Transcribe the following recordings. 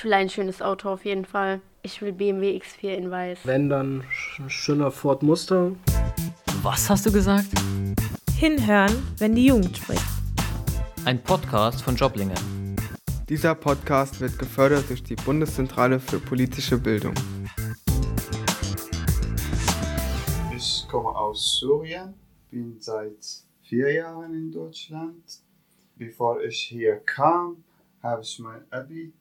Ich will ein schönes Auto auf jeden Fall. Ich will BMW X4 in weiß. Wenn dann ein schöner Ford Mustang. Was hast du gesagt? Hinhören, wenn die Jugend spricht. Ein Podcast von Joblinge. Dieser Podcast wird gefördert durch die Bundeszentrale für politische Bildung. Ich komme aus Syrien, bin seit vier Jahren in Deutschland. Bevor ich hier kam, habe ich mein Abi,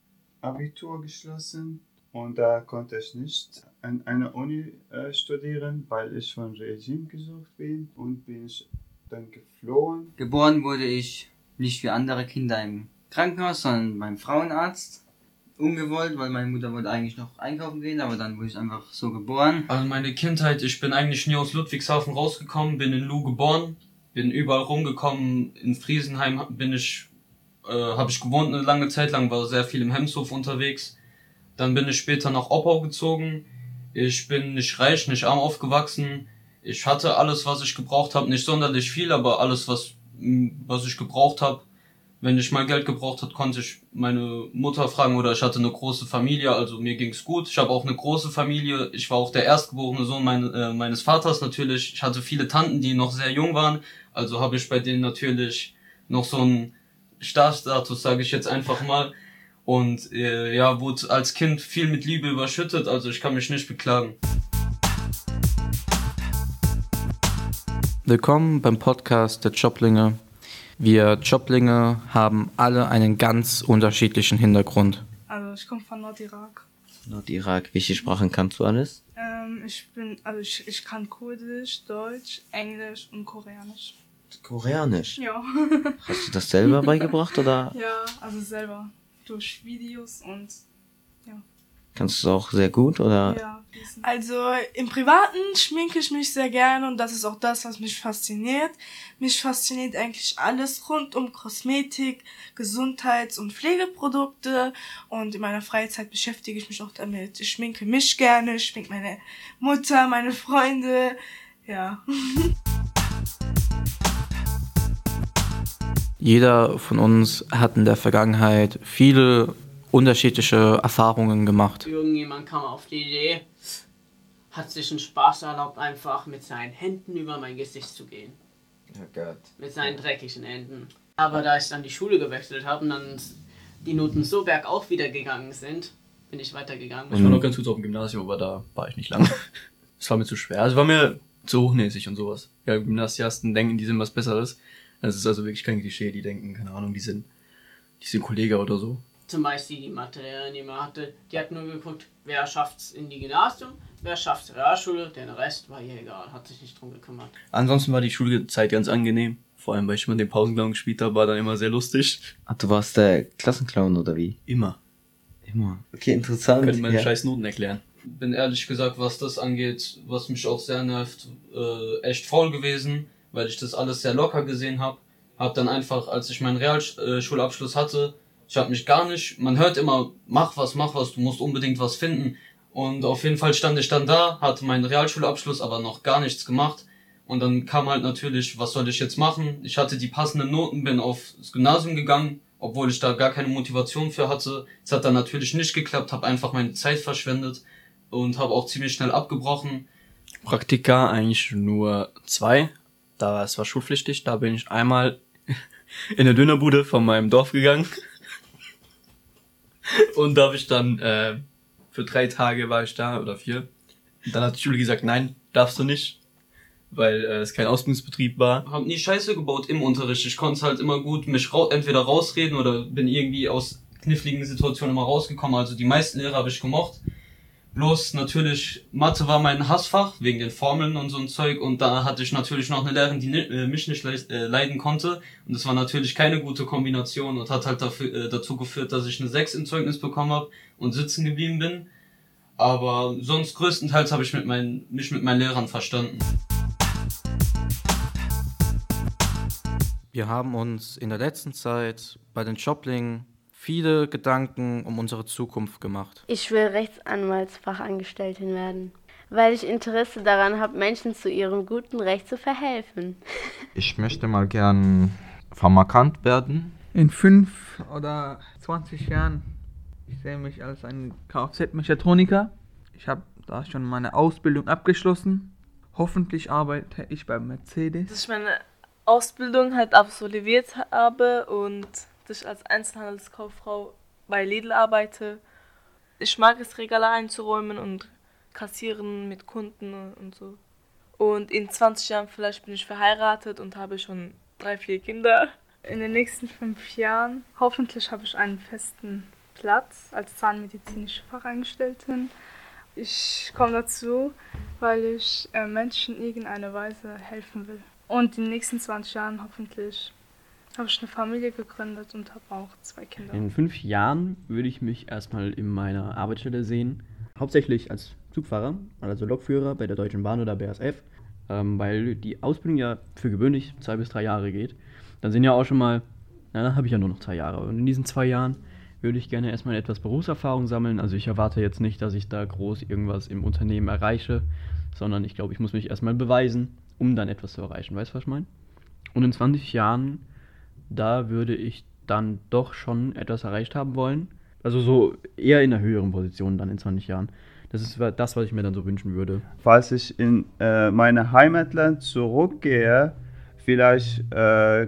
Abitur geschlossen und da konnte ich nicht an einer Uni äh, studieren, weil ich von Regime gesucht bin und bin ich dann geflohen. Geboren wurde ich nicht wie andere Kinder im Krankenhaus, sondern beim Frauenarzt. Ungewollt, weil meine Mutter wollte eigentlich noch einkaufen gehen, aber dann wurde ich einfach so geboren. Also meine Kindheit, ich bin eigentlich nie aus Ludwigshafen rausgekommen, bin in Lu geboren, bin überall rumgekommen. In Friesenheim bin ich, äh, habe ich gewohnt eine lange Zeit lang, war sehr viel im Hemshof unterwegs. Dann bin ich später nach Oppau gezogen. Ich bin nicht reich, nicht arm aufgewachsen. Ich hatte alles, was ich gebraucht habe, nicht sonderlich viel, aber alles, was, was ich gebraucht habe. Wenn ich mal Geld gebraucht hat, konnte ich meine Mutter fragen oder ich hatte eine große Familie, also mir ging's gut. Ich habe auch eine große Familie. Ich war auch der erstgeborene Sohn mein, äh, meines Vaters natürlich. Ich hatte viele Tanten, die noch sehr jung waren, also habe ich bei denen natürlich noch so einen Starstatus, sage ich jetzt einfach mal. Und äh, ja, wurde als Kind viel mit Liebe überschüttet, also ich kann mich nicht beklagen. Willkommen beim Podcast der Joblinge. Wir Joblinge haben alle einen ganz unterschiedlichen Hintergrund. Also ich komme von Nordirak. Nordirak, welche Sprachen kannst du alles? Ähm, ich bin, also ich, ich kann Kurdisch, Deutsch, Englisch und Koreanisch. Koreanisch? Ja. Hast du das selber beigebracht oder? Ja, also selber. Durch Videos und ja. Kannst du es auch sehr gut oder? Ja. Also im Privaten schminke ich mich sehr gerne und das ist auch das, was mich fasziniert. Mich fasziniert eigentlich alles rund um Kosmetik, Gesundheits- und Pflegeprodukte und in meiner Freizeit beschäftige ich mich auch damit. Ich schminke mich gerne, ich schminke meine Mutter, meine Freunde, ja. Jeder von uns hat in der Vergangenheit viele unterschiedliche Erfahrungen gemacht. Irgendjemand kam auf die Idee, hat sich einen Spaß erlaubt, einfach mit seinen Händen über mein Gesicht zu gehen. Oh Gott. Mit seinen dreckigen Händen. Aber da ich dann die Schule gewechselt habe und dann die Noten so bergauf wieder gegangen sind, bin ich weitergegangen. Ich war noch ganz gut auf dem Gymnasium, aber da war ich nicht lange. Es war mir zu schwer. Also war mir zu hochnäsig und sowas. Ja, Gymnasiasten denken, die sind was Besseres. Das ist also wirklich kein Klischee, die denken, keine Ahnung, die sind, die sind Kollege oder so. Zum Beispiel die die man hatte, die hat nur geguckt, wer schafft's in die Gymnasium, wer schafft's Realschule, der Rest war ihr egal, hat sich nicht drum gekümmert. Ansonsten war die Schulzeit ganz angenehm. Vor allem, weil ich immer den Pausenclown gespielt habe, war dann immer sehr lustig. Ach, du warst der Klassenclown oder wie? Immer. Immer. Okay, interessant. Können meine ja. scheiß Noten erklären. Bin ehrlich gesagt, was das angeht, was mich auch sehr nervt, äh, echt faul gewesen, weil ich das alles sehr locker gesehen habe. Hab dann einfach, als ich meinen Realschulabschluss hatte, ich habe mich gar nicht, man hört immer, mach was, mach was, du musst unbedingt was finden. Und auf jeden Fall stand ich dann da, hatte meinen Realschulabschluss, aber noch gar nichts gemacht. Und dann kam halt natürlich, was soll ich jetzt machen? Ich hatte die passenden Noten, bin aufs Gymnasium gegangen, obwohl ich da gar keine Motivation für hatte. Es hat dann natürlich nicht geklappt, habe einfach meine Zeit verschwendet und habe auch ziemlich schnell abgebrochen. Praktika eigentlich nur zwei. Da es war schulpflichtig, da bin ich einmal in der Dönerbude von meinem Dorf gegangen. Und da habe ich dann äh, für drei Tage war ich da oder vier. Und dann hat die Schule gesagt, nein, darfst du nicht, weil äh, es kein Ausbildungsbetrieb war. Hab nie Scheiße gebaut im Unterricht. Ich konnte halt immer gut mich ra entweder rausreden oder bin irgendwie aus kniffligen Situationen immer rausgekommen. Also die meisten Lehrer habe ich gemocht. Bloß natürlich, Mathe war mein Hassfach, wegen den Formeln und so ein Zeug. Und da hatte ich natürlich noch eine Lehrerin, die äh, mich nicht äh, leiden konnte. Und das war natürlich keine gute Kombination und hat halt dafür, äh, dazu geführt, dass ich eine 6 im Zeugnis bekommen habe und sitzen geblieben bin. Aber sonst größtenteils habe ich mit meinen, mich mit meinen Lehrern verstanden. Wir haben uns in der letzten Zeit bei den Joblingen viele Gedanken um unsere Zukunft gemacht. Ich will Rechtsanwaltsfachangestelltin werden, weil ich Interesse daran habe, Menschen zu ihrem guten Recht zu verhelfen. Ich möchte mal gern Pharmakant werden. In fünf oder 20 Jahren Ich sehe mich als ein Kfz-Mechatroniker. Ich habe da schon meine Ausbildung abgeschlossen. Hoffentlich arbeite ich bei Mercedes. Dass ich meine Ausbildung halt absolviert habe und ich als Einzelhandelskauffrau bei Lidl arbeite. Ich mag es, Regale einzuräumen und kassieren mit Kunden und so. Und in 20 Jahren vielleicht bin ich verheiratet und habe schon drei, vier Kinder. In den nächsten fünf Jahren hoffentlich habe ich einen festen Platz als zahnmedizinische Fachangestellten. Ich komme dazu, weil ich äh, Menschen in irgendeiner Weise helfen will. Und in den nächsten 20 Jahren hoffentlich habe ich eine Familie gegründet und habe auch zwei Kinder. In fünf Jahren würde ich mich erstmal in meiner Arbeitsstelle sehen, hauptsächlich als Zugfahrer, also Lokführer bei der Deutschen Bahn oder BASF, ähm, weil die Ausbildung ja für gewöhnlich zwei bis drei Jahre geht. Dann sind ja auch schon mal, na, dann habe ich ja nur noch zwei Jahre. Und in diesen zwei Jahren würde ich gerne erstmal etwas Berufserfahrung sammeln. Also ich erwarte jetzt nicht, dass ich da groß irgendwas im Unternehmen erreiche, sondern ich glaube, ich muss mich erstmal beweisen, um dann etwas zu erreichen. Weißt du, was ich meine? Und in 20 Jahren, da würde ich dann doch schon etwas erreicht haben wollen. Also so eher in einer höheren Position dann in 20 Jahren. Das ist das, was ich mir dann so wünschen würde. Falls ich in äh, meine Heimatland zurückgehe, vielleicht äh,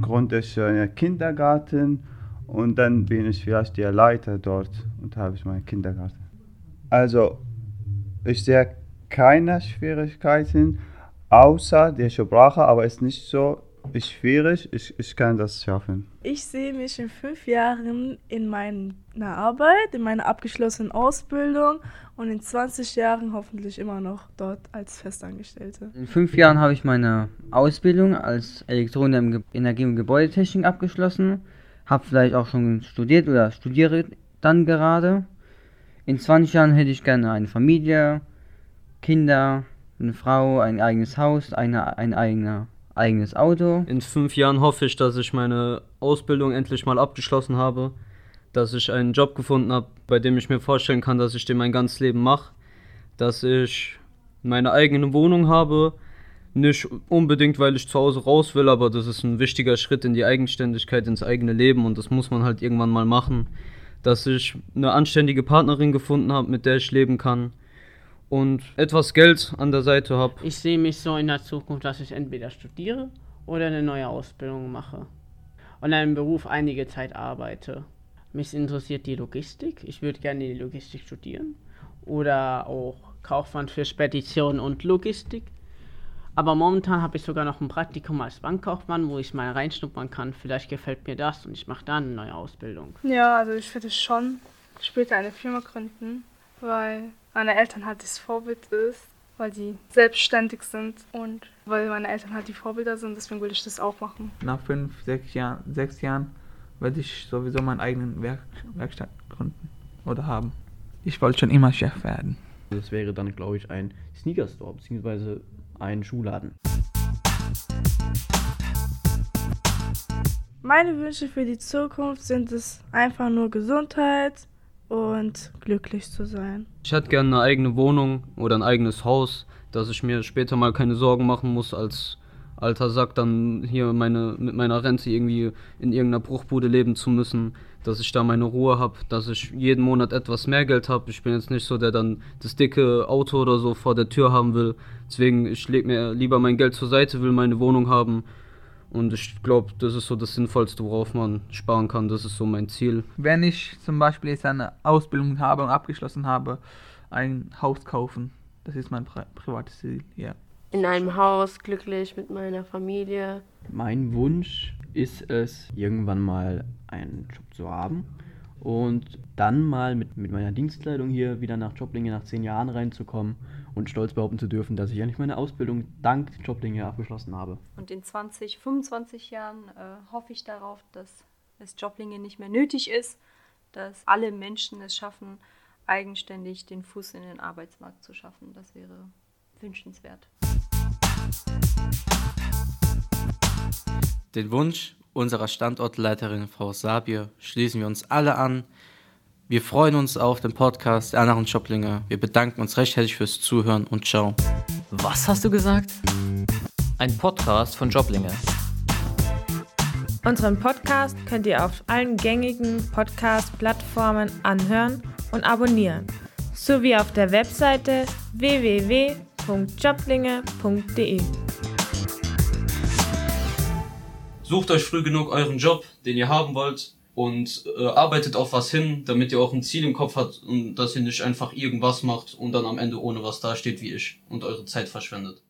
gründe ich einen Kindergarten und dann bin ich vielleicht der Leiter dort und habe ich meinen Kindergarten. Also, ich sehe keine Schwierigkeiten, außer der Sprache, aber es ist nicht so schwierig. Ich, ich kann das schaffen. Ich sehe mich in fünf Jahren in meiner Arbeit, in meiner abgeschlossenen Ausbildung und in 20 Jahren hoffentlich immer noch dort als Festangestellte. In fünf Jahren habe ich meine Ausbildung als Elektroniker in Energie- und Gebäudetechnik abgeschlossen habe vielleicht auch schon studiert oder studiere dann gerade. In 20 Jahren hätte ich gerne eine Familie, Kinder, eine Frau, ein eigenes Haus, eine, ein eigener, eigenes Auto. In fünf Jahren hoffe ich, dass ich meine Ausbildung endlich mal abgeschlossen habe, dass ich einen Job gefunden habe, bei dem ich mir vorstellen kann, dass ich den mein ganzes Leben mache, dass ich meine eigene Wohnung habe, nicht unbedingt, weil ich zu Hause raus will, aber das ist ein wichtiger Schritt in die Eigenständigkeit, ins eigene Leben und das muss man halt irgendwann mal machen. Dass ich eine anständige Partnerin gefunden habe, mit der ich leben kann und etwas Geld an der Seite habe. Ich sehe mich so in der Zukunft, dass ich entweder studiere oder eine neue Ausbildung mache und in einem Beruf einige Zeit arbeite. Mich interessiert die Logistik. Ich würde gerne die Logistik studieren oder auch Kaufmann für Spedition und Logistik. Aber momentan habe ich sogar noch ein Praktikum als Bankkaufmann, wo ich mal reinschnuppern kann. Vielleicht gefällt mir das und ich mache da eine neue Ausbildung. Ja, also ich würde schon später eine Firma gründen, weil meine Eltern halt das Vorbild ist, weil die selbstständig sind und weil meine Eltern halt die Vorbilder sind. Deswegen will ich das auch machen. Nach fünf, sechs Jahren, sechs Jahren werde ich sowieso meinen eigenen Werk Werkstatt gründen oder haben. Ich wollte schon immer Chef werden. Das wäre dann, glaube ich, ein Sneaker Store, beziehungsweise einen Schuhladen. Meine Wünsche für die Zukunft sind es einfach nur Gesundheit und glücklich zu sein. Ich hätte gerne eine eigene Wohnung oder ein eigenes Haus, dass ich mir später mal keine Sorgen machen muss, als alter Sack dann hier meine, mit meiner Rente irgendwie in irgendeiner Bruchbude leben zu müssen, dass ich da meine Ruhe habe, dass ich jeden Monat etwas mehr Geld habe. Ich bin jetzt nicht so, der dann das dicke Auto oder so vor der Tür haben will. Deswegen, ich lege mir lieber mein Geld zur Seite, will meine Wohnung haben. Und ich glaube, das ist so das Sinnvollste, worauf man sparen kann. Das ist so mein Ziel. Wenn ich zum Beispiel jetzt eine Ausbildung habe und abgeschlossen habe, ein Haus kaufen. Das ist mein Pri privates Ziel, ja in einem Haus, glücklich mit meiner Familie. Mein Wunsch ist es, irgendwann mal einen Job zu haben und dann mal mit, mit meiner Dienstkleidung hier wieder nach Joblinge nach zehn Jahren reinzukommen und stolz behaupten zu dürfen, dass ich eigentlich meine Ausbildung dank Joblinge abgeschlossen habe. Und in 20, 25 Jahren äh, hoffe ich darauf, dass es Joblinge nicht mehr nötig ist, dass alle Menschen es schaffen, eigenständig den Fuß in den Arbeitsmarkt zu schaffen. Das wäre wünschenswert. Den Wunsch unserer Standortleiterin Frau Sabir schließen wir uns alle an. Wir freuen uns auf den Podcast der anderen Joblinge. Wir bedanken uns recht herzlich fürs Zuhören und ciao. Was hast du gesagt? Ein Podcast von Joblinge. Unseren Podcast könnt ihr auf allen gängigen Podcast-Plattformen anhören und abonnieren, sowie auf der Webseite www.joblinge.de. Sucht euch früh genug euren Job, den ihr haben wollt und äh, arbeitet auf was hin, damit ihr auch ein Ziel im Kopf habt und dass ihr nicht einfach irgendwas macht und dann am Ende ohne was dasteht wie ich und eure Zeit verschwendet.